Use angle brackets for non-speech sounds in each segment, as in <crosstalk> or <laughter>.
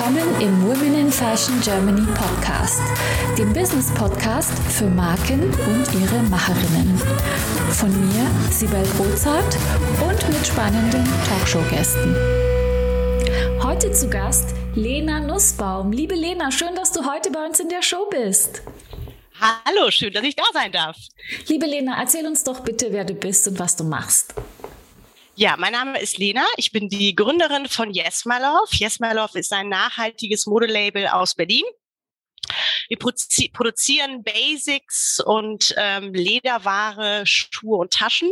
willkommen im Women in Fashion Germany Podcast, dem Business Podcast für Marken und ihre Macherinnen. Von mir, Sibel Rozart und mit spannenden Talkshow-Gästen. Heute zu Gast Lena Nussbaum. Liebe Lena, schön, dass du heute bei uns in der Show bist. Hallo, schön, dass ich da sein darf. Liebe Lena, erzähl uns doch bitte, wer du bist und was du machst. Ja, mein Name ist Lena. Ich bin die Gründerin von Yes My Love. Yes My Love ist ein nachhaltiges Modelabel aus Berlin. Wir produzieren Basics und ähm, Lederware, Schuhe und Taschen,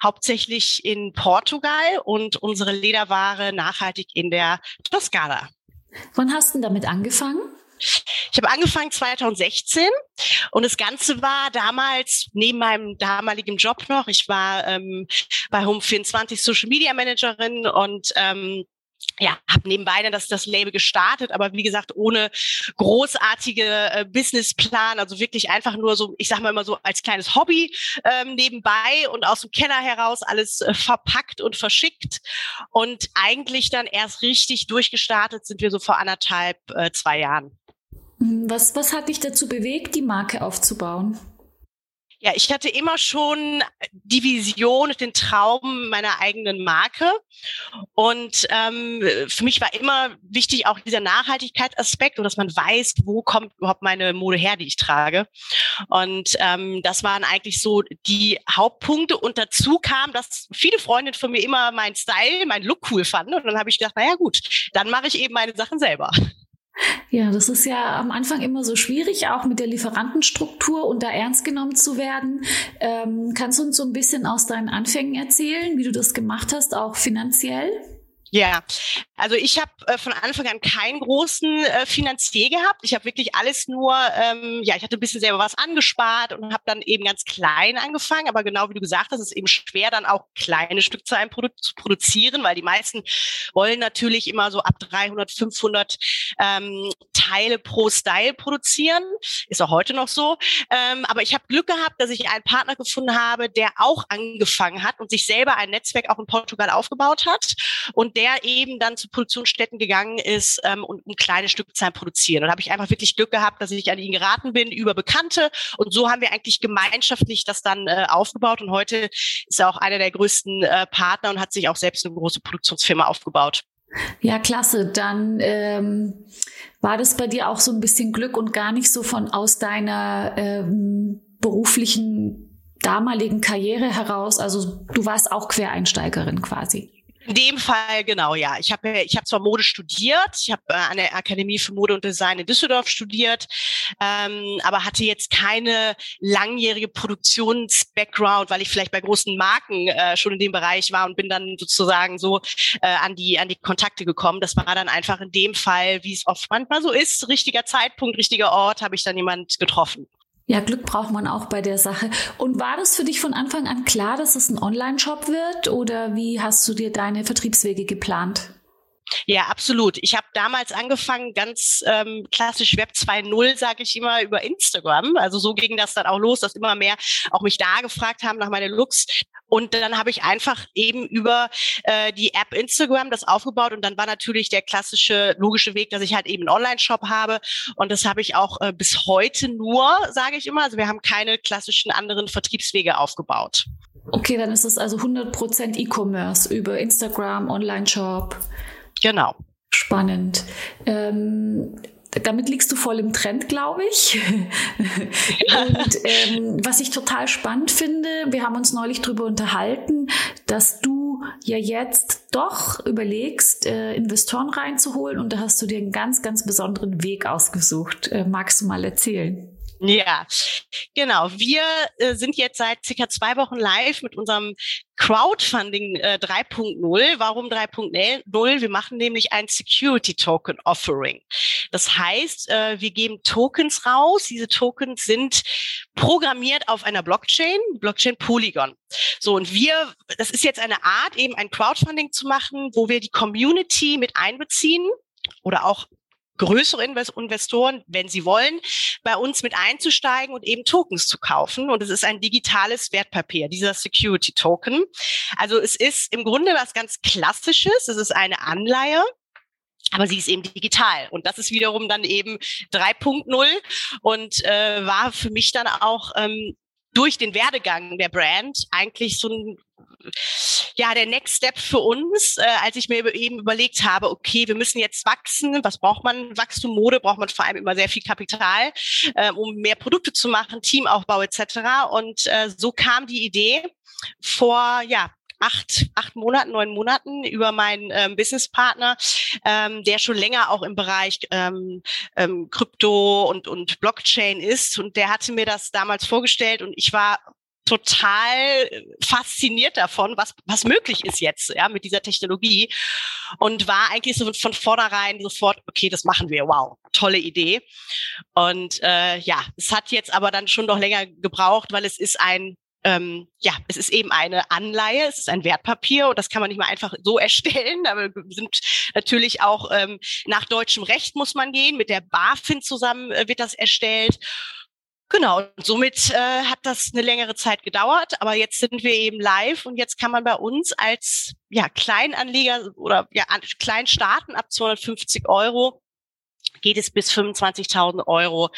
hauptsächlich in Portugal und unsere Lederware nachhaltig in der Toskana. Wann hast du damit angefangen? Ich habe angefangen 2016 und das Ganze war damals neben meinem damaligen Job noch. Ich war ähm, bei Home24 Social Media Managerin und ähm, ja, habe nebenbei dann das, das Label gestartet, aber wie gesagt, ohne großartige äh, Businessplan, also wirklich einfach nur so, ich sag mal immer so als kleines Hobby ähm, nebenbei und aus dem Keller heraus alles äh, verpackt und verschickt. Und eigentlich dann erst richtig durchgestartet sind wir so vor anderthalb, äh, zwei Jahren. Was, was hat dich dazu bewegt, die Marke aufzubauen? Ja, ich hatte immer schon die Vision, den Traum meiner eigenen Marke. Und ähm, für mich war immer wichtig auch dieser Nachhaltigkeitsaspekt und dass man weiß, wo kommt überhaupt meine Mode her, die ich trage. Und ähm, das waren eigentlich so die Hauptpunkte. Und dazu kam, dass viele Freundinnen von mir immer meinen Style, meinen Look cool fanden. Und dann habe ich gedacht, naja gut, dann mache ich eben meine Sachen selber. Ja, das ist ja am Anfang immer so schwierig, auch mit der Lieferantenstruktur und da ernst genommen zu werden. Ähm, kannst du uns so ein bisschen aus deinen Anfängen erzählen, wie du das gemacht hast, auch finanziell? Ja, also ich habe äh, von Anfang an keinen großen äh, Finanzier gehabt. Ich habe wirklich alles nur, ähm, ja, ich hatte ein bisschen selber was angespart und habe dann eben ganz klein angefangen. Aber genau wie du gesagt hast, ist es eben schwer, dann auch kleine Stückzahlen produ zu produzieren, weil die meisten wollen natürlich immer so ab 300, 500 ähm, Teile pro Style produzieren. Ist auch heute noch so. Ähm, aber ich habe Glück gehabt, dass ich einen Partner gefunden habe, der auch angefangen hat und sich selber ein Netzwerk auch in Portugal aufgebaut hat und der der eben dann zu Produktionsstätten gegangen ist ähm, und um kleine Stückzahlen produzieren. Und da habe ich einfach wirklich Glück gehabt, dass ich an ihn geraten bin über Bekannte. Und so haben wir eigentlich gemeinschaftlich das dann äh, aufgebaut. Und heute ist er auch einer der größten äh, Partner und hat sich auch selbst eine große Produktionsfirma aufgebaut. Ja, klasse. Dann ähm, war das bei dir auch so ein bisschen Glück und gar nicht so von aus deiner ähm, beruflichen damaligen Karriere heraus. Also du warst auch Quereinsteigerin quasi. In dem Fall genau, ja. Ich habe ich hab zwar Mode studiert, ich habe äh, an der Akademie für Mode und Design in Düsseldorf studiert, ähm, aber hatte jetzt keine langjährige Produktions-Background, weil ich vielleicht bei großen Marken äh, schon in dem Bereich war und bin dann sozusagen so äh, an die an die Kontakte gekommen. Das war dann einfach in dem Fall, wie es oft manchmal so ist, richtiger Zeitpunkt, richtiger Ort, habe ich dann jemand getroffen. Ja, Glück braucht man auch bei der Sache. Und war das für dich von Anfang an klar, dass es ein Online-Shop wird oder wie hast du dir deine Vertriebswege geplant? Ja, absolut. Ich habe damals angefangen, ganz ähm, klassisch Web 2.0, sage ich immer, über Instagram. Also so ging das dann auch los, dass immer mehr auch mich da gefragt haben nach meinen Looks. Und dann habe ich einfach eben über äh, die App Instagram das aufgebaut und dann war natürlich der klassische logische Weg, dass ich halt eben einen Online-Shop habe und das habe ich auch äh, bis heute nur, sage ich immer. Also wir haben keine klassischen anderen Vertriebswege aufgebaut. Okay, dann ist es also 100% E-Commerce über Instagram, Online-Shop. Genau. Spannend. Ähm, damit liegst du voll im Trend, glaube ich. <laughs> Und ähm, was ich total spannend finde, wir haben uns neulich darüber unterhalten, dass du ja jetzt doch überlegst, äh, Investoren reinzuholen und da hast du dir einen ganz, ganz besonderen Weg ausgesucht. Äh, magst du mal erzählen? Ja, genau. Wir äh, sind jetzt seit circa zwei Wochen live mit unserem Crowdfunding äh, 3.0. Warum 3.0? Wir machen nämlich ein Security Token Offering. Das heißt, äh, wir geben Tokens raus. Diese Tokens sind programmiert auf einer Blockchain, Blockchain Polygon. So, und wir, das ist jetzt eine Art, eben ein Crowdfunding zu machen, wo wir die Community mit einbeziehen oder auch größere Investoren, wenn sie wollen, bei uns mit einzusteigen und eben Tokens zu kaufen. Und es ist ein digitales Wertpapier, dieser Security Token. Also es ist im Grunde was ganz Klassisches. Es ist eine Anleihe aber sie ist eben digital und das ist wiederum dann eben 3.0 und äh, war für mich dann auch ähm, durch den Werdegang der Brand eigentlich so ein ja, der Next Step für uns, äh, als ich mir eben überlegt habe, okay, wir müssen jetzt wachsen. Was braucht man? Wachstum, Mode braucht man vor allem immer sehr viel Kapital, äh, um mehr Produkte zu machen, Teamaufbau etc. Und äh, so kam die Idee vor, ja, acht, acht Monaten, neun Monaten über meinen ähm, Businesspartner, ähm, der schon länger auch im Bereich ähm, ähm, Krypto und, und Blockchain ist. Und der hatte mir das damals vorgestellt und ich war total fasziniert davon, was, was möglich ist jetzt, ja, mit dieser Technologie. Und war eigentlich so von vornherein sofort, okay, das machen wir, wow, tolle Idee. Und äh, ja, es hat jetzt aber dann schon noch länger gebraucht, weil es ist ein ähm, ja, es ist eben eine Anleihe, es ist ein Wertpapier und das kann man nicht mal einfach so <laughs> erstellen. Aber sind natürlich auch ähm, nach deutschem Recht muss man gehen. Mit der BaFin zusammen äh, wird das erstellt. Genau, und somit äh, hat das eine längere Zeit gedauert, aber jetzt sind wir eben live und jetzt kann man bei uns als ja, Kleinanleger oder ja, klein starten ab 250 Euro geht es bis 25.000 Euro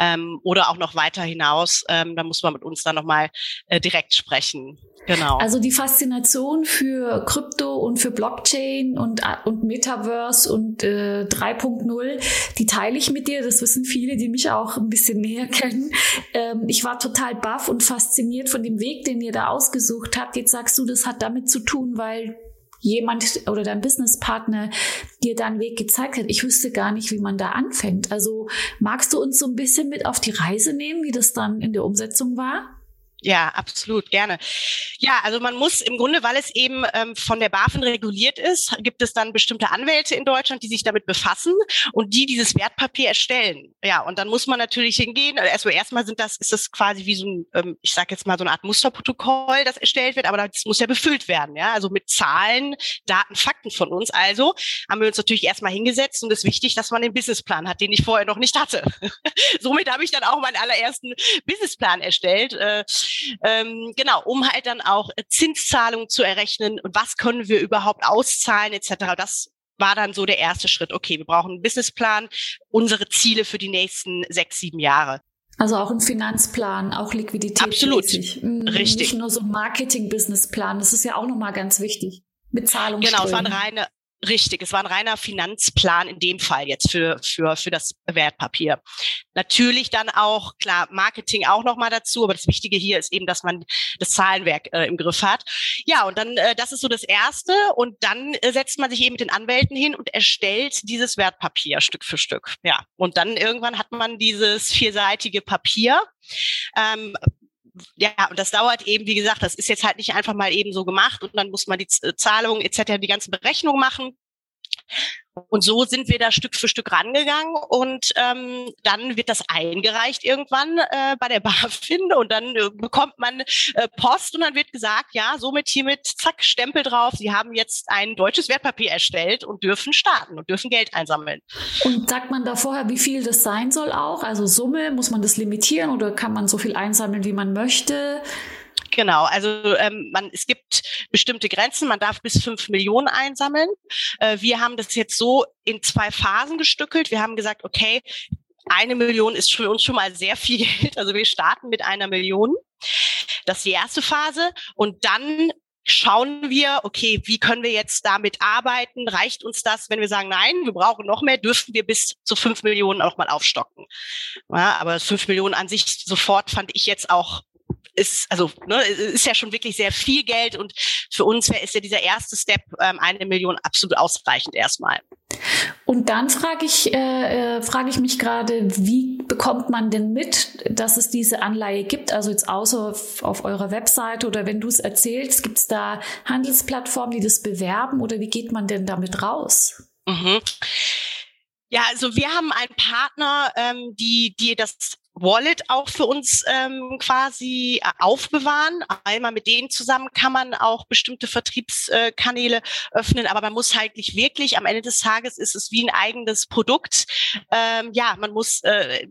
ähm, oder auch noch weiter hinaus. Ähm, da muss man mit uns dann nochmal äh, direkt sprechen. Genau. Also die Faszination für Krypto und für Blockchain und, und Metaverse und äh, 3.0, die teile ich mit dir. Das wissen viele, die mich auch ein bisschen näher kennen. Ähm, ich war total baff und fasziniert von dem Weg, den ihr da ausgesucht habt. Jetzt sagst du, das hat damit zu tun, weil jemand oder dein Businesspartner dir da einen Weg gezeigt hat. Ich wüsste gar nicht, wie man da anfängt. Also magst du uns so ein bisschen mit auf die Reise nehmen, wie das dann in der Umsetzung war? Ja, absolut, gerne. Ja, also man muss im Grunde, weil es eben ähm, von der BaFin reguliert ist, gibt es dann bestimmte Anwälte in Deutschland, die sich damit befassen und die dieses Wertpapier erstellen. Ja, und dann muss man natürlich hingehen. Also erstmal sind das, ist das quasi wie so ein, ähm, ich sage jetzt mal so eine Art Musterprotokoll, das erstellt wird, aber das muss ja befüllt werden, ja, also mit Zahlen, Daten, Fakten von uns. Also haben wir uns natürlich erstmal hingesetzt und es ist wichtig, dass man den Businessplan hat, den ich vorher noch nicht hatte. <laughs> Somit habe ich dann auch meinen allerersten Businessplan erstellt. Äh, ähm, genau, um halt dann auch Zinszahlungen zu errechnen und was können wir überhaupt auszahlen etc. Das war dann so der erste Schritt. Okay, wir brauchen einen Businessplan, unsere Ziele für die nächsten sechs, sieben Jahre. Also auch ein Finanzplan, auch Liquidität. Absolut. Mhm, Richtig. Nicht nur so ein Marketing-Businessplan. Das ist ja auch nochmal ganz wichtig. Mit Zahlungsströmen. Genau, es war ein reine, Richtig, es war ein reiner Finanzplan in dem Fall jetzt für, für, für das Wertpapier. Natürlich dann auch, klar, Marketing auch nochmal dazu, aber das Wichtige hier ist eben, dass man das Zahlenwerk äh, im Griff hat. Ja, und dann, äh, das ist so das Erste und dann äh, setzt man sich eben mit den Anwälten hin und erstellt dieses Wertpapier Stück für Stück. Ja, und dann irgendwann hat man dieses vierseitige Papier. Ähm, ja, und das dauert eben, wie gesagt, das ist jetzt halt nicht einfach mal eben so gemacht und dann muss man die Zahlungen etc., die ganzen Berechnungen machen. Und so sind wir da Stück für Stück rangegangen und ähm, dann wird das eingereicht irgendwann äh, bei der <laughs> BaFin und dann äh, bekommt man äh, Post und dann wird gesagt, ja, somit hiermit, zack, Stempel drauf, Sie haben jetzt ein deutsches Wertpapier erstellt und dürfen starten und dürfen Geld einsammeln. Und sagt man da vorher, wie viel das sein soll auch? Also Summe, muss man das limitieren oder kann man so viel einsammeln, wie man möchte? Genau, also ähm, man, es gibt bestimmte Grenzen, man darf bis fünf Millionen einsammeln. Äh, wir haben das jetzt so in zwei Phasen gestückelt. Wir haben gesagt, okay, eine Million ist für uns schon mal sehr viel Geld. Also wir starten mit einer Million. Das ist die erste Phase. Und dann schauen wir, okay, wie können wir jetzt damit arbeiten? Reicht uns das, wenn wir sagen, nein, wir brauchen noch mehr, dürfen wir bis zu fünf Millionen auch mal aufstocken. Ja, aber fünf Millionen an sich sofort fand ich jetzt auch ist, also ne, ist ja schon wirklich sehr viel Geld und für uns ist ja dieser erste Step ähm, eine Million absolut ausreichend erstmal. Und dann frage ich, äh, äh, frage ich mich gerade, wie bekommt man denn mit, dass es diese Anleihe gibt? Also jetzt außer auf, auf eurer Webseite oder wenn du es erzählst, gibt es da Handelsplattformen, die das bewerben oder wie geht man denn damit raus? Mhm. Ja, also wir haben einen Partner, ähm, die, die das Wallet auch für uns ähm, quasi äh, aufbewahren. Einmal mit denen zusammen kann man auch bestimmte Vertriebskanäle äh, öffnen, aber man muss halt nicht wirklich, am Ende des Tages ist es wie ein eigenes Produkt. Ähm, ja, man muss äh,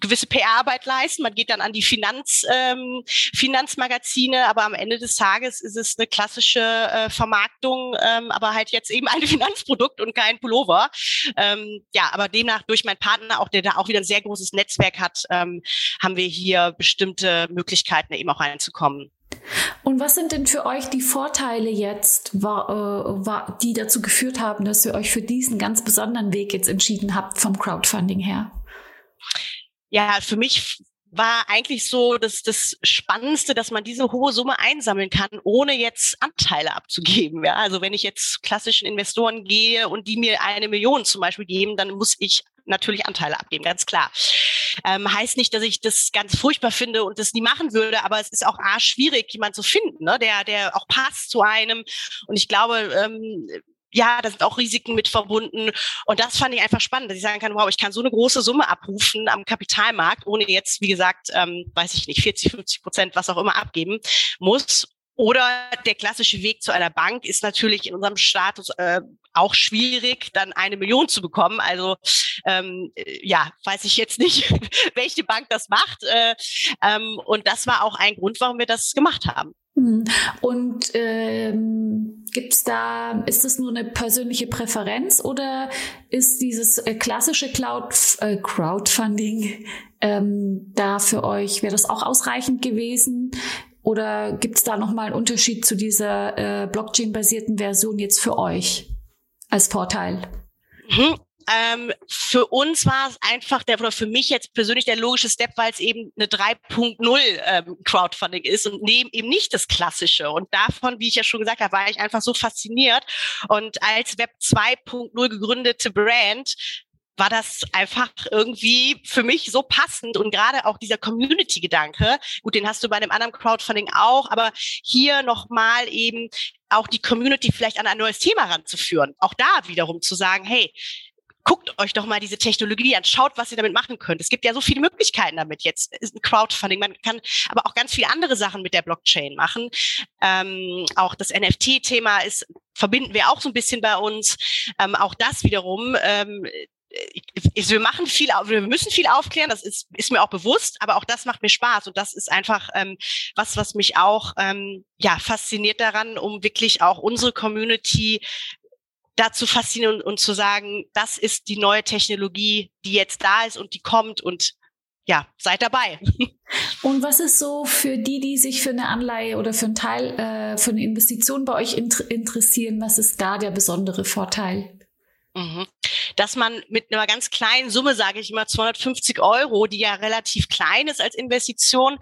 gewisse PR-Arbeit leisten. Man geht dann an die Finanz, ähm, Finanzmagazine, aber am Ende des Tages ist es eine klassische äh, Vermarktung, ähm, aber halt jetzt eben ein <laughs> Finanzprodukt und kein Pullover. Ähm, ja, aber demnach durch meinen Partner, auch der da auch wieder ein sehr großes Netzwerk hat, ähm, haben wir hier bestimmte Möglichkeiten, eben auch reinzukommen. Und was sind denn für euch die Vorteile jetzt, äh, die dazu geführt haben, dass ihr euch für diesen ganz besonderen Weg jetzt entschieden habt vom Crowdfunding her? Ja, für mich war eigentlich so das, das Spannendste, dass man diese hohe Summe einsammeln kann, ohne jetzt Anteile abzugeben. Ja, also wenn ich jetzt klassischen Investoren gehe und die mir eine Million zum Beispiel geben, dann muss ich natürlich Anteile abgeben, ganz klar. Ähm, heißt nicht, dass ich das ganz furchtbar finde und das nie machen würde, aber es ist auch a, schwierig, jemanden zu finden, ne, der, der auch passt zu einem. Und ich glaube, ähm, ja, da sind auch Risiken mit verbunden. Und das fand ich einfach spannend, dass ich sagen kann, wow, ich kann so eine große Summe abrufen am Kapitalmarkt, ohne jetzt, wie gesagt, ähm, weiß ich nicht, 40, 50 Prozent, was auch immer abgeben muss. Oder der klassische Weg zu einer Bank ist natürlich in unserem Status äh, auch schwierig, dann eine Million zu bekommen. Also ähm, ja, weiß ich jetzt nicht, <laughs> welche Bank das macht. Äh, ähm, und das war auch ein Grund, warum wir das gemacht haben. Hm. Und ähm, gibt's da, ist das nur eine persönliche Präferenz oder ist dieses äh, klassische Cloud, äh, Crowdfunding ähm, da für euch, wäre das auch ausreichend gewesen? Oder gibt's da nochmal einen Unterschied zu dieser äh, Blockchain-basierten Version jetzt für euch als Vorteil? Mhm. Ähm, für uns war es einfach der, oder für mich jetzt persönlich der logische Step, weil es eben eine 3.0 ähm, Crowdfunding ist und neben eben nicht das Klassische. Und davon, wie ich ja schon gesagt habe, war ich einfach so fasziniert. Und als Web 2.0 gegründete Brand war das einfach irgendwie für mich so passend und gerade auch dieser Community-Gedanke, gut, den hast du bei einem anderen Crowdfunding auch, aber hier nochmal eben auch die Community vielleicht an ein neues Thema ranzuführen. Auch da wiederum zu sagen, hey, guckt euch doch mal diese Technologie an, schaut, was ihr damit machen könnt. Es gibt ja so viele Möglichkeiten damit. Jetzt ist ein Crowdfunding, man kann aber auch ganz viele andere Sachen mit der Blockchain machen. Ähm, auch das NFT-Thema ist verbinden wir auch so ein bisschen bei uns. Ähm, auch das wiederum ähm, wir machen viel, wir müssen viel aufklären, das ist, ist mir auch bewusst, aber auch das macht mir Spaß und das ist einfach ähm, was, was mich auch ähm, ja fasziniert daran, um wirklich auch unsere Community dazu faszinieren und, und zu sagen, das ist die neue Technologie, die jetzt da ist und die kommt und ja, seid dabei. <laughs> Und was ist so für die, die sich für eine Anleihe oder für einen Teil, äh, für eine Investition bei euch inter interessieren, was ist da der besondere Vorteil? Mhm. Dass man mit einer ganz kleinen Summe, sage ich immer 250 Euro, die ja relativ klein ist als Investition,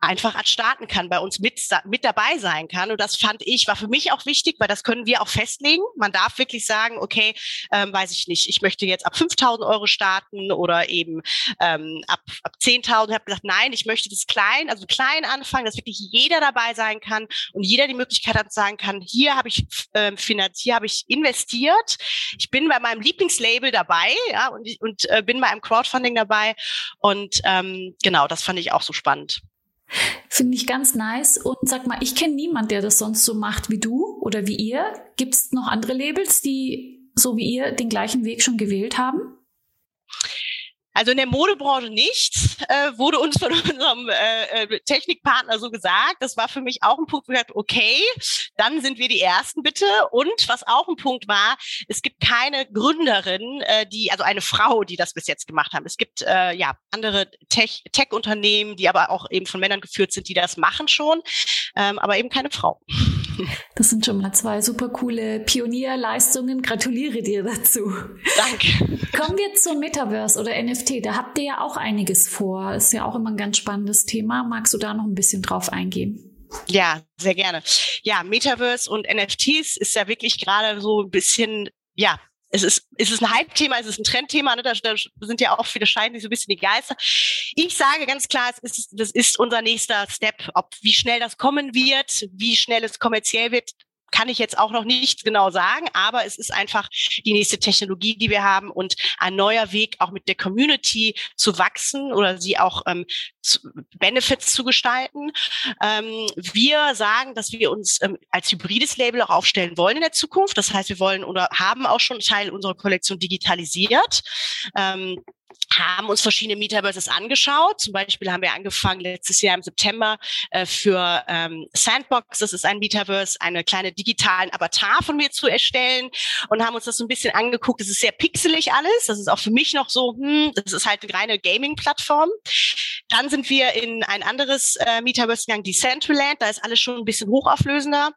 einfach starten kann, bei uns mit, mit dabei sein kann. Und das fand ich, war für mich auch wichtig, weil das können wir auch festlegen. Man darf wirklich sagen, okay, ähm, weiß ich nicht, ich möchte jetzt ab 5000 Euro starten oder eben ähm, ab, ab 10.000. Ich habe gesagt, nein, ich möchte das klein, also klein anfangen, dass wirklich jeder dabei sein kann und jeder die Möglichkeit hat, sagen kann, hier habe ich ähm, finanziert, hier habe ich investiert. Ich bin bei meinem Lieblingslabel dabei ja, und, und äh, bin bei einem Crowdfunding dabei. Und ähm, genau, das fand ich auch so spannend. Finde ich ganz nice. Und sag mal, ich kenne niemand, der das sonst so macht wie du oder wie ihr. Gibt es noch andere Labels, die so wie ihr den gleichen Weg schon gewählt haben? Also in der Modebranche nicht, äh, wurde uns von unserem äh, äh, Technikpartner so gesagt. Das war für mich auch ein Punkt, wo ich dachte, okay, dann sind wir die Ersten bitte. Und was auch ein Punkt war, es gibt keine Gründerin, äh, die, also eine Frau, die das bis jetzt gemacht haben. Es gibt äh, ja andere Tech-Unternehmen, die aber auch eben von Männern geführt sind, die das machen schon, ähm, aber eben keine Frau. Das sind schon mal zwei super coole Pionierleistungen. Gratuliere dir dazu. Danke. Kommen wir zum Metaverse oder NFT. Da habt ihr ja auch einiges vor. Ist ja auch immer ein ganz spannendes Thema. Magst du da noch ein bisschen drauf eingehen? Ja, sehr gerne. Ja, Metaverse und NFTs ist ja wirklich gerade so ein bisschen, ja, es ist, es ist ein Hype-Thema, es ist ein Trendthema, ne? da, da sind ja auch viele scheiden sich so ein bisschen die Geister. Ich sage ganz klar, es ist, das ist unser nächster Step. Ob wie schnell das kommen wird, wie schnell es kommerziell wird, kann ich jetzt auch noch nicht genau sagen, aber es ist einfach die nächste Technologie, die wir haben und ein neuer Weg, auch mit der Community zu wachsen oder sie auch ähm, zu, Benefits zu gestalten. Ähm, wir sagen, dass wir uns ähm, als hybrides Label auch aufstellen wollen in der Zukunft. Das heißt, wir wollen oder haben auch schon Teil unserer Kollektion digitalisiert. Ähm, haben uns verschiedene Metaverses angeschaut. Zum Beispiel haben wir angefangen letztes Jahr im September äh, für ähm, Sandbox, das ist ein Metaverse, eine kleine digitalen Avatar von mir zu erstellen und haben uns das so ein bisschen angeguckt. Das ist sehr pixelig alles. Das ist auch für mich noch so, hm, das ist halt eine reine Gaming-Plattform. Dann sind wir in ein anderes äh, Metaverse gegangen, Decentraland. Da ist alles schon ein bisschen hochauflösender.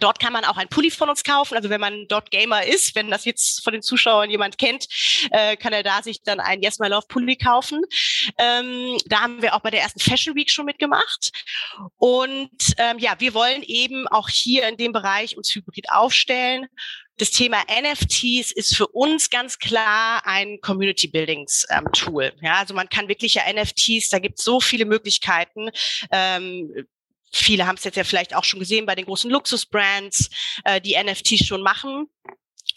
Dort kann man auch ein Pulli von uns kaufen. Also wenn man dort Gamer ist, wenn das jetzt von den Zuschauern jemand kennt, äh, kann er da sich dann ein Yes My Love Pulli kaufen. Ähm, da haben wir auch bei der ersten Fashion Week schon mitgemacht. Und ähm, ja, wir wollen eben auch hier in dem Bereich uns hybrid aufstellen. Das Thema NFTs ist für uns ganz klar ein Community Buildings ähm, Tool. Ja, also man kann wirklich ja NFTs, da gibt es so viele Möglichkeiten. Ähm, Viele haben es jetzt ja vielleicht auch schon gesehen bei den großen Luxusbrands, äh, die NFTs schon machen.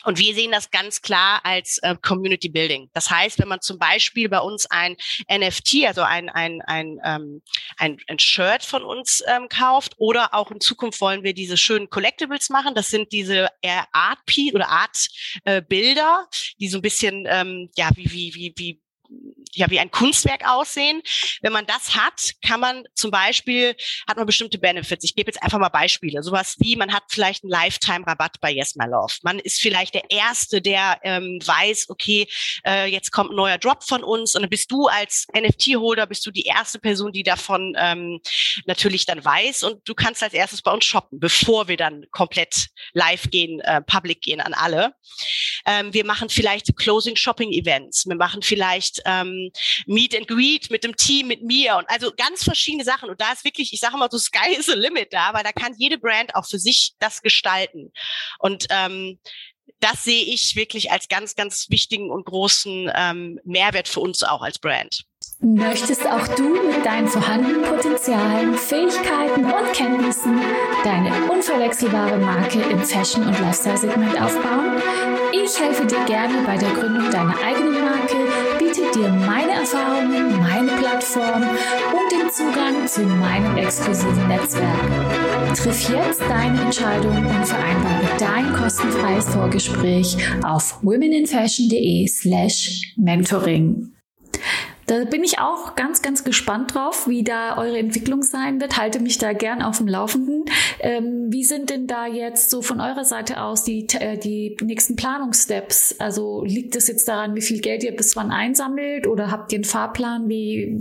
Und wir sehen das ganz klar als äh, Community Building. Das heißt, wenn man zum Beispiel bei uns ein NFT, also ein, ein, ein, ähm, ein, ein Shirt von uns ähm, kauft oder auch in Zukunft wollen wir diese schönen Collectibles machen. Das sind diese Art oder Art äh, Bilder, die so ein bisschen ähm, ja wie wie wie wie ja wie ein Kunstwerk aussehen. Wenn man das hat, kann man zum Beispiel, hat man bestimmte Benefits. Ich gebe jetzt einfach mal Beispiele. Sowas wie, man hat vielleicht einen Lifetime-Rabatt bei Yes My Love. Man ist vielleicht der Erste, der ähm, weiß, okay, äh, jetzt kommt ein neuer Drop von uns und dann bist du als NFT-Holder, bist du die erste Person, die davon ähm, natürlich dann weiß und du kannst als erstes bei uns shoppen, bevor wir dann komplett live gehen, äh, public gehen an alle. Ähm, wir machen vielleicht Closing Shopping Events. Wir machen vielleicht ähm, Meet and Greet mit dem Team, mit mir und also ganz verschiedene Sachen. Und da ist wirklich, ich sage mal so, Sky is the limit da, weil da kann jede Brand auch für sich das gestalten. Und ähm, das sehe ich wirklich als ganz, ganz wichtigen und großen ähm, Mehrwert für uns auch als Brand. Möchtest auch du mit deinen vorhandenen Potenzialen, Fähigkeiten und Kenntnissen deine unverwechselbare Marke im Fashion- und Lifestyle-Segment aufbauen? Ich helfe dir gerne bei der Gründung deiner eigenen Marke, dir meine Erfahrungen, meine Plattform und den Zugang zu meinem exklusiven Netzwerk. Triff jetzt deine Entscheidung und vereinbare dein kostenfreies Vorgespräch auf womeninfashion.de slash mentoring. Da bin ich auch ganz, ganz gespannt drauf, wie da eure Entwicklung sein wird. Halte mich da gern auf dem Laufenden. Ähm, wie sind denn da jetzt so von eurer Seite aus die, äh, die nächsten Planungssteps? Also liegt es jetzt daran, wie viel Geld ihr bis wann einsammelt oder habt ihr einen Fahrplan? Wie,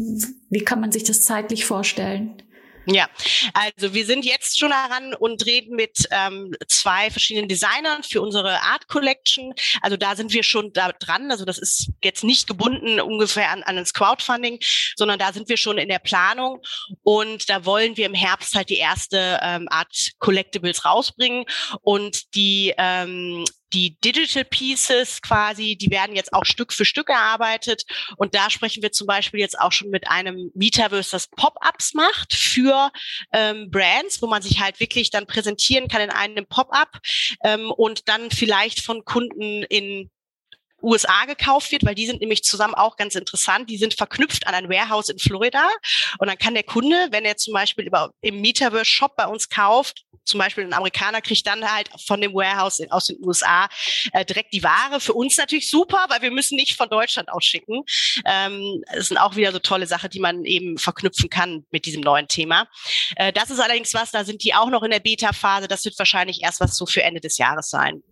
wie kann man sich das zeitlich vorstellen? Ja, also wir sind jetzt schon daran und reden mit ähm, zwei verschiedenen Designern für unsere Art Collection. Also da sind wir schon da dran. Also das ist jetzt nicht gebunden ungefähr an, an das Crowdfunding, sondern da sind wir schon in der Planung und da wollen wir im Herbst halt die erste ähm, Art Collectibles rausbringen und die ähm, die Digital Pieces quasi, die werden jetzt auch Stück für Stück erarbeitet. Und da sprechen wir zum Beispiel jetzt auch schon mit einem Metaverse, das Pop-ups macht für ähm, Brands, wo man sich halt wirklich dann präsentieren kann in einem Pop-up ähm, und dann vielleicht von Kunden in USA gekauft wird, weil die sind nämlich zusammen auch ganz interessant. Die sind verknüpft an ein Warehouse in Florida. Und dann kann der Kunde, wenn er zum Beispiel über, im Metaverse Shop bei uns kauft, zum Beispiel ein Amerikaner kriegt dann halt von dem Warehouse in, aus den USA äh, direkt die Ware. Für uns natürlich super, weil wir müssen nicht von Deutschland ausschicken. Ähm, das sind auch wieder so tolle Sachen, die man eben verknüpfen kann mit diesem neuen Thema. Äh, das ist allerdings was, da sind die auch noch in der Beta-Phase. Das wird wahrscheinlich erst was so für Ende des Jahres sein.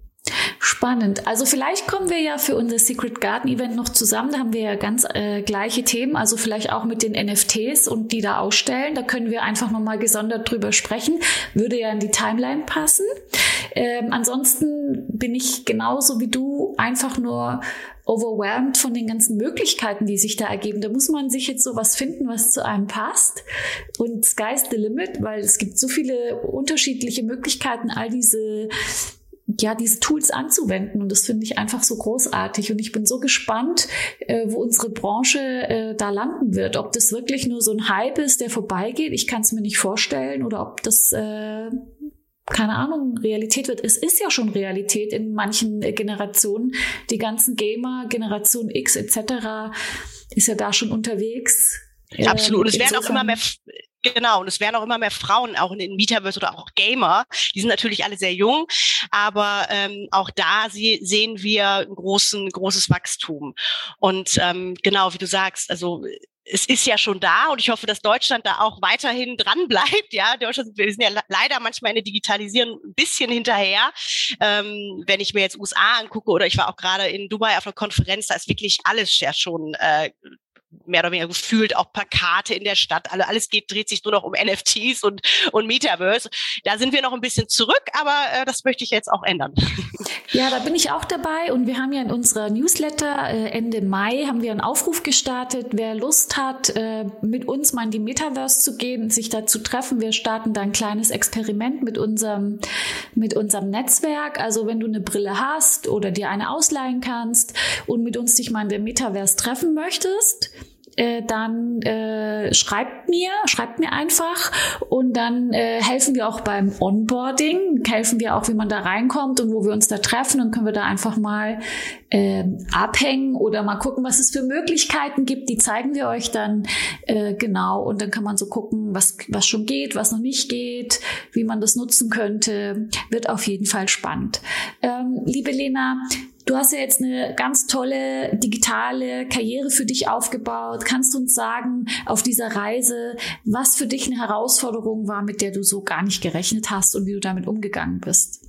Spannend. Also vielleicht kommen wir ja für unser Secret Garden Event noch zusammen. Da haben wir ja ganz äh, gleiche Themen, also vielleicht auch mit den NFTs und die da ausstellen. Da können wir einfach nochmal gesondert drüber sprechen. Würde ja in die Timeline passen. Ähm, ansonsten bin ich genauso wie du einfach nur overwhelmed von den ganzen Möglichkeiten, die sich da ergeben. Da muss man sich jetzt sowas finden, was zu einem passt. Und sky's the limit, weil es gibt so viele unterschiedliche Möglichkeiten, all diese ja, diese Tools anzuwenden. Und das finde ich einfach so großartig. Und ich bin so gespannt, äh, wo unsere Branche äh, da landen wird. Ob das wirklich nur so ein Hype ist, der vorbeigeht. Ich kann es mir nicht vorstellen. Oder ob das, äh, keine Ahnung, Realität wird. Es ist ja schon Realität in manchen Generationen. Die ganzen Gamer, Generation X etc. ist ja da schon unterwegs. Absolut. Und es werden auch immer mehr Genau, und es werden auch immer mehr Frauen, auch in den Metaverse oder auch Gamer. Die sind natürlich alle sehr jung, aber ähm, auch da sie, sehen wir ein großen, großes Wachstum. Und ähm, genau, wie du sagst, also es ist ja schon da und ich hoffe, dass Deutschland da auch weiterhin dran bleibt. Ja, Deutschland, wir sind ja leider manchmal in der Digitalisierung ein bisschen hinterher. Ähm, wenn ich mir jetzt USA angucke oder ich war auch gerade in Dubai auf einer Konferenz, da ist wirklich alles ja schon äh, mehr oder weniger gefühlt auch Plakate in der Stadt. Alle, alles geht, dreht sich nur noch um NFTs und, und Metaverse. Da sind wir noch ein bisschen zurück, aber äh, das möchte ich jetzt auch ändern. <laughs> Ja, da bin ich auch dabei und wir haben ja in unserer Newsletter äh, Ende Mai haben wir einen Aufruf gestartet, wer Lust hat, äh, mit uns mal in die Metaverse zu gehen, sich da zu treffen. Wir starten da ein kleines Experiment mit unserem, mit unserem Netzwerk. Also wenn du eine Brille hast oder dir eine ausleihen kannst und mit uns dich mal in der Metaverse treffen möchtest, äh, dann äh, schreibt mir, schreibt mir einfach und dann äh, helfen wir auch beim Onboarding, helfen wir auch, wie man da reinkommt und wo wir uns da treffen. Dann können wir da einfach mal äh, abhängen oder mal gucken, was es für Möglichkeiten gibt. Die zeigen wir euch dann äh, genau und dann kann man so gucken, was, was schon geht, was noch nicht geht, wie man das nutzen könnte. Wird auf jeden Fall spannend. Ähm, liebe Lena, Du hast ja jetzt eine ganz tolle digitale Karriere für dich aufgebaut. Kannst du uns sagen, auf dieser Reise, was für dich eine Herausforderung war, mit der du so gar nicht gerechnet hast und wie du damit umgegangen bist?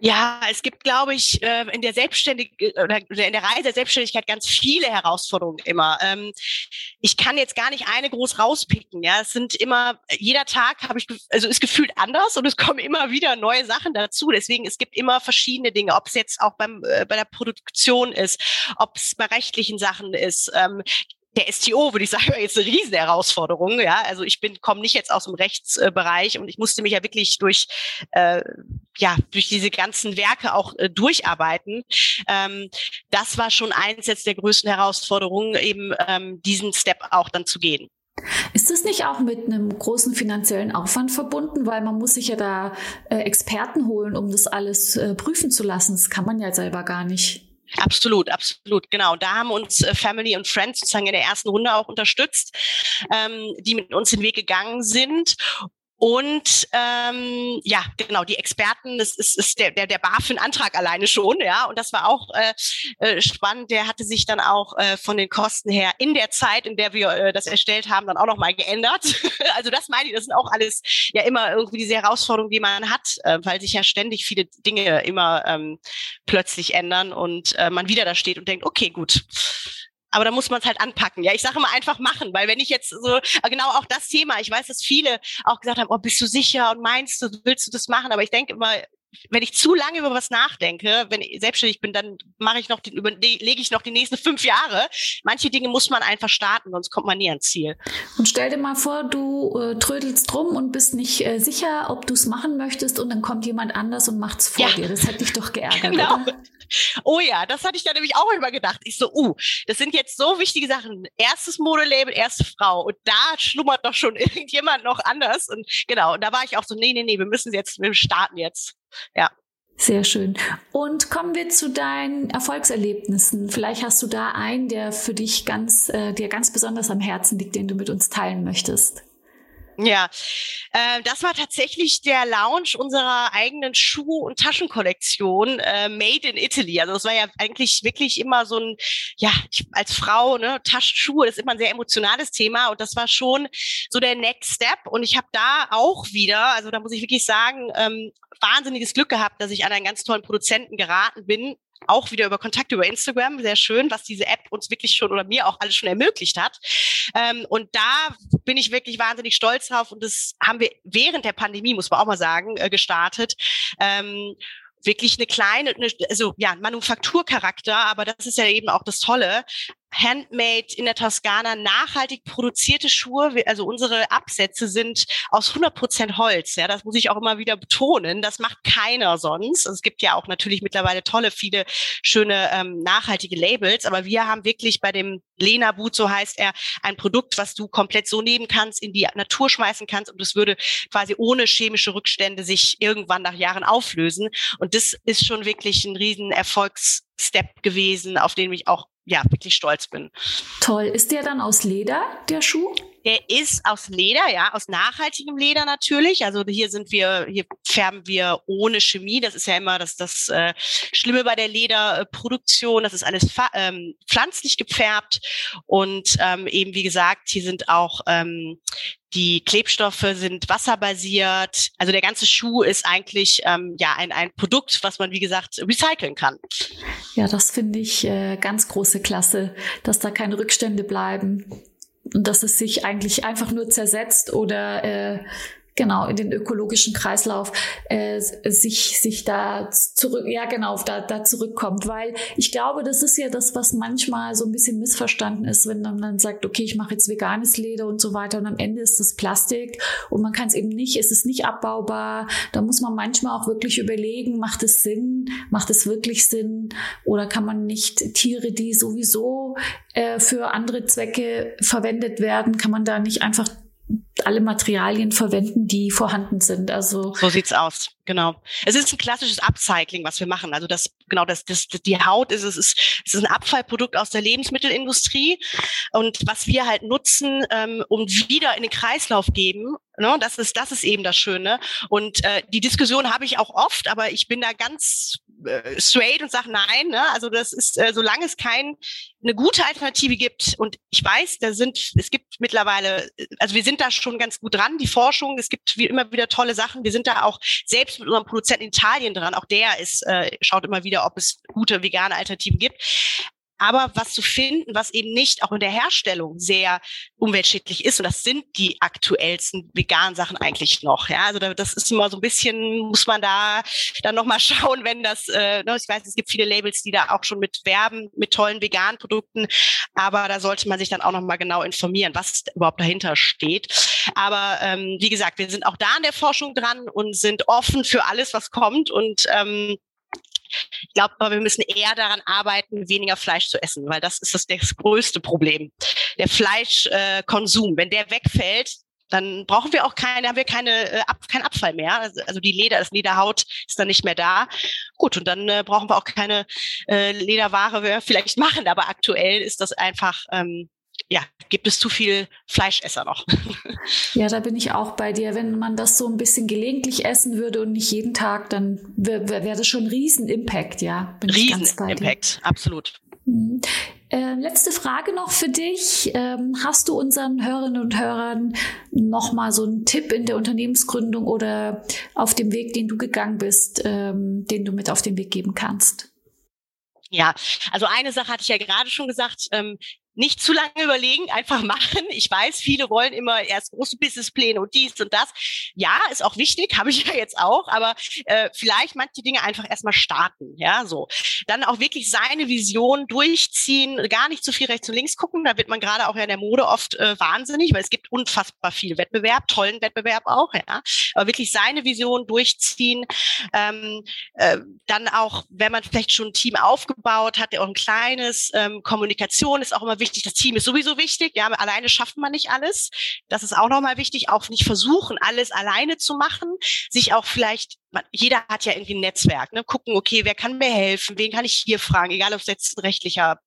Ja, es gibt, glaube ich, äh, in der Selbstständig äh, oder in der Reise der Selbstständigkeit ganz viele Herausforderungen immer. Ähm, ich kann jetzt gar nicht eine groß rauspicken. Ja, es sind immer jeder Tag habe ich also ist gefühlt anders und es kommen immer wieder neue Sachen dazu. Deswegen es gibt immer verschiedene Dinge, ob es jetzt auch beim äh, bei der Produktion ist, ob es bei rechtlichen Sachen ist. Der STO, würde ich sagen, war <laughs> jetzt eine riesen Herausforderung. Ja, also ich bin komme nicht jetzt aus dem Rechtsbereich und ich musste mich ja wirklich durch äh, ja durch diese ganzen Werke auch äh, durcharbeiten. Ähm, das war schon eins jetzt der größten Herausforderungen, eben ähm, diesen Step auch dann zu gehen. Ist das nicht auch mit einem großen finanziellen Aufwand verbunden, weil man muss sich ja da äh, Experten holen, um das alles äh, prüfen zu lassen? Das kann man ja selber gar nicht. Absolut, absolut, genau. Da haben uns äh, Family und Friends sozusagen in der ersten Runde auch unterstützt, ähm, die mit uns den Weg gegangen sind. Und ähm, ja, genau, die Experten, das ist, ist der, der, der BaFin-Antrag alleine schon, ja. Und das war auch äh, äh, spannend. Der hatte sich dann auch äh, von den Kosten her in der Zeit, in der wir äh, das erstellt haben, dann auch nochmal geändert. <laughs> also das meine ich, das sind auch alles ja immer irgendwie diese Herausforderungen, die man hat, äh, weil sich ja ständig viele Dinge immer ähm, plötzlich ändern und äh, man wieder da steht und denkt, okay, gut aber da muss man es halt anpacken. Ja, ich sage immer einfach machen, weil wenn ich jetzt so, genau auch das Thema, ich weiß, dass viele auch gesagt haben, oh, bist du sicher und meinst du, willst du das machen? Aber ich denke immer, wenn ich zu lange über was nachdenke, wenn ich selbstständig bin, dann mache ich noch die, lege ich noch die nächsten fünf Jahre. Manche Dinge muss man einfach starten, sonst kommt man nie ans Ziel. Und stell dir mal vor, du äh, trödelst drum und bist nicht äh, sicher, ob du es machen möchtest und dann kommt jemand anders und macht es vor ja. dir. Das hätte dich doch geärgert. <laughs> Genau. Oder? Oh ja, das hatte ich da nämlich auch immer gedacht. Ich so, uh, das sind jetzt so wichtige Sachen. Erstes Modelabel, erste Frau. Und da schlummert doch schon <laughs> irgendjemand noch anders. Und genau, und da war ich auch so, nee, nee, nee, wir müssen jetzt, wir starten jetzt. Ja. Sehr schön. Und kommen wir zu deinen Erfolgserlebnissen. Vielleicht hast du da einen, der für dich ganz, äh, dir ganz besonders am Herzen liegt, den du mit uns teilen möchtest. Ja, äh, das war tatsächlich der Launch unserer eigenen Schuh- und Taschenkollektion äh, Made in Italy. Also das war ja eigentlich wirklich immer so ein, ja, als Frau, ne, Taschenschuhe, das ist immer ein sehr emotionales Thema und das war schon so der Next Step. Und ich habe da auch wieder, also da muss ich wirklich sagen, ähm, wahnsinniges Glück gehabt, dass ich an einen ganz tollen Produzenten geraten bin, auch wieder über Kontakte über Instagram, sehr schön, was diese App uns wirklich schon oder mir auch alles schon ermöglicht hat. Ähm, und da bin ich wirklich wahnsinnig stolz drauf und das haben wir während der Pandemie, muss man auch mal sagen, äh, gestartet. Ähm, wirklich eine kleine, eine, also ja, Manufakturcharakter, aber das ist ja eben auch das Tolle handmade in der Toskana nachhaltig produzierte Schuhe. Also unsere Absätze sind aus 100 Prozent Holz. Ja, das muss ich auch immer wieder betonen. Das macht keiner sonst. Es gibt ja auch natürlich mittlerweile tolle, viele schöne ähm, nachhaltige Labels. Aber wir haben wirklich bei dem Lena Boot, so heißt er, ein Produkt, was du komplett so nehmen kannst, in die Natur schmeißen kannst und es würde quasi ohne chemische Rückstände sich irgendwann nach Jahren auflösen. Und das ist schon wirklich ein riesen Erfolgsstep gewesen, auf den ich auch ja wirklich stolz bin. Toll. Ist der dann aus Leder, der Schuh? Der ist aus Leder, ja, aus nachhaltigem Leder natürlich. Also hier sind wir, hier färben wir ohne Chemie. Das ist ja immer das, das äh, Schlimme bei der Lederproduktion. Das ist alles ähm, pflanzlich gefärbt. Und ähm, eben, wie gesagt, hier sind auch ähm, die Klebstoffe sind wasserbasiert. Also der ganze Schuh ist eigentlich ähm, ja ein, ein Produkt, was man, wie gesagt, recyceln kann. Ja, das finde ich äh, ganz große Klasse, dass da keine Rückstände bleiben und dass es sich eigentlich einfach nur zersetzt oder äh, genau in den ökologischen Kreislauf äh, sich sich da zurück ja genau da da zurückkommt. Weil ich glaube das ist ja das was manchmal so ein bisschen missverstanden ist wenn man dann sagt okay ich mache jetzt veganes Leder und so weiter und am Ende ist das Plastik und man kann es eben nicht es ist nicht abbaubar. Da muss man manchmal auch wirklich überlegen macht es Sinn macht es wirklich Sinn oder kann man nicht Tiere die sowieso äh, für andere Zwecke verwendet werden kann man da nicht einfach alle Materialien verwenden, die vorhanden sind. Also so sieht's aus. Genau. Es ist ein klassisches Upcycling, was wir machen. Also das genau das, das, die Haut ist es ist es ist ein Abfallprodukt aus der Lebensmittelindustrie und was wir halt nutzen, ähm, um wieder in den Kreislauf geben. Ne, das ist das ist eben das Schöne. Und äh, die Diskussion habe ich auch oft, aber ich bin da ganz äh, straight und sage nein. Ne? Also das ist, äh, solange es kein gute Alternative gibt und ich weiß, da sind es gibt mittlerweile, also wir sind da schon ganz gut dran. Die Forschung, es gibt wie immer wieder tolle Sachen. Wir sind da auch selbst mit unserem Produzenten in Italien dran. Auch der ist äh, schaut immer wieder, ob es gute vegane Alternativen gibt aber was zu finden, was eben nicht auch in der Herstellung sehr umweltschädlich ist. Und das sind die aktuellsten veganen Sachen eigentlich noch. Ja, also das ist immer so ein bisschen, muss man da dann nochmal <laughs> schauen, wenn das, äh, ne, ich weiß, es gibt viele Labels, die da auch schon mit werben, mit tollen veganen Produkten. Aber da sollte man sich dann auch nochmal genau informieren, was überhaupt dahinter steht. Aber ähm, wie gesagt, wir sind auch da an der Forschung dran und sind offen für alles, was kommt. Und ähm, ich glaube aber, wir müssen eher daran arbeiten, weniger Fleisch zu essen, weil das ist das, das größte Problem. Der Fleischkonsum, äh, wenn der wegfällt, dann brauchen wir auch keine, haben wir keine, äh, ab, keinen Abfall mehr. Also, also die Leder, das Lederhaut ist dann nicht mehr da. Gut, und dann äh, brauchen wir auch keine äh, Lederware wir vielleicht <laughs> machen, aber aktuell ist das einfach ähm, ja, gibt es zu viel Fleischesser noch. Ja, da bin ich auch bei dir. Wenn man das so ein bisschen gelegentlich essen würde und nicht jeden Tag, dann wäre wär das schon ein Riesen-Impact, ja. Riesen-Impact, absolut. Mhm. Äh, letzte Frage noch für dich. Ähm, hast du unseren Hörerinnen und Hörern noch mal so einen Tipp in der Unternehmensgründung oder auf dem Weg, den du gegangen bist, ähm, den du mit auf den Weg geben kannst? Ja, also eine Sache hatte ich ja gerade schon gesagt, ähm, nicht zu lange überlegen, einfach machen. Ich weiß, viele wollen immer erst große Businesspläne und dies und das. Ja, ist auch wichtig, <laughs> habe ich ja jetzt auch, aber äh, vielleicht manche Dinge einfach erstmal starten, ja, so. Dann auch wirklich seine Vision durchziehen, gar nicht zu viel rechts und links gucken, da wird man gerade auch ja in der Mode oft äh, wahnsinnig, weil es gibt unfassbar viel Wettbewerb, tollen Wettbewerb auch, ja, aber wirklich seine Vision durchziehen, ähm, äh, dann auch, wenn man vielleicht schon ein Team aufgebaut hat, auch ein kleines, ähm, Kommunikation ist auch immer wichtig, wichtig. Das Team ist sowieso wichtig. Ja, alleine schafft man nicht alles. Das ist auch nochmal wichtig. Auch nicht versuchen, alles alleine zu machen. Sich auch vielleicht, jeder hat ja irgendwie ein Netzwerk. Ne? Gucken, okay, wer kann mir helfen? Wen kann ich hier fragen? Egal, ob es jetzt rechtlicher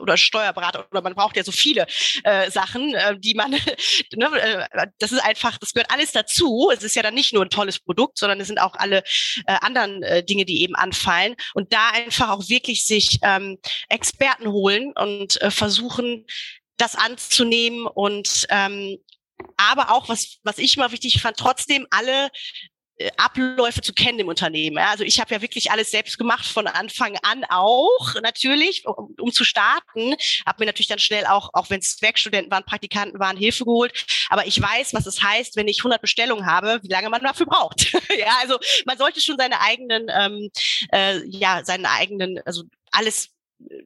oder Steuerberater oder man braucht ja so viele äh, Sachen, äh, die man, <laughs> ne, äh, das ist einfach, das gehört alles dazu. Es ist ja dann nicht nur ein tolles Produkt, sondern es sind auch alle äh, anderen äh, Dinge, die eben anfallen. Und da einfach auch wirklich sich ähm, Experten holen und äh, versuchen, das anzunehmen und ähm, aber auch, was, was ich immer wichtig fand, trotzdem alle Abläufe zu kennen im Unternehmen. Also ich habe ja wirklich alles selbst gemacht von Anfang an auch natürlich, um, um zu starten. Habe mir natürlich dann schnell auch, auch wenn es Werkstudenten waren, Praktikanten waren, Hilfe geholt. Aber ich weiß, was es heißt, wenn ich 100 Bestellungen habe, wie lange man dafür braucht. <laughs> ja, also man sollte schon seine eigenen, ähm, äh, ja, seinen eigenen, also alles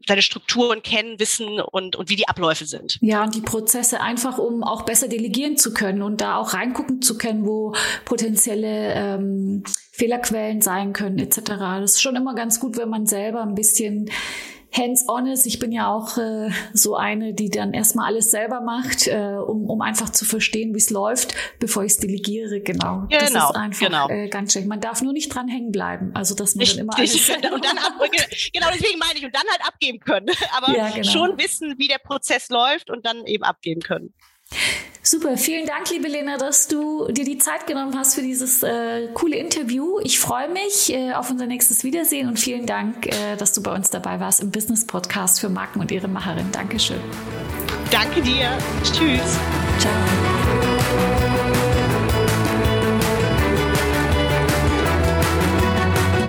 seine Strukturen kennen, wissen und, und wie die Abläufe sind. Ja, und die Prozesse einfach, um auch besser delegieren zu können und da auch reingucken zu können, wo potenzielle ähm, Fehlerquellen sein können, etc. Das ist schon immer ganz gut, wenn man selber ein bisschen hands-on ist. Ich bin ja auch äh, so eine, die dann erstmal alles selber macht, äh, um, um einfach zu verstehen, wie es läuft, bevor ich es delegiere. Genau. genau. Das ist einfach genau. äh, ganz schön. Man darf nur nicht dran hängen bleiben. Also dass man Richtig. dann immer <laughs> alles selber und dann ab, genau deswegen meine ich und dann halt abgeben können. <laughs> Aber Ja, genau. schon wissen, wie der Prozess läuft und dann eben abgeben können. Super, vielen Dank, liebe Lena, dass du dir die Zeit genommen hast für dieses äh, coole Interview. Ich freue mich äh, auf unser nächstes Wiedersehen und vielen Dank, äh, dass du bei uns dabei warst im Business Podcast für Marken und ihre Macherin. Dankeschön. Danke dir. Tschüss. Ciao.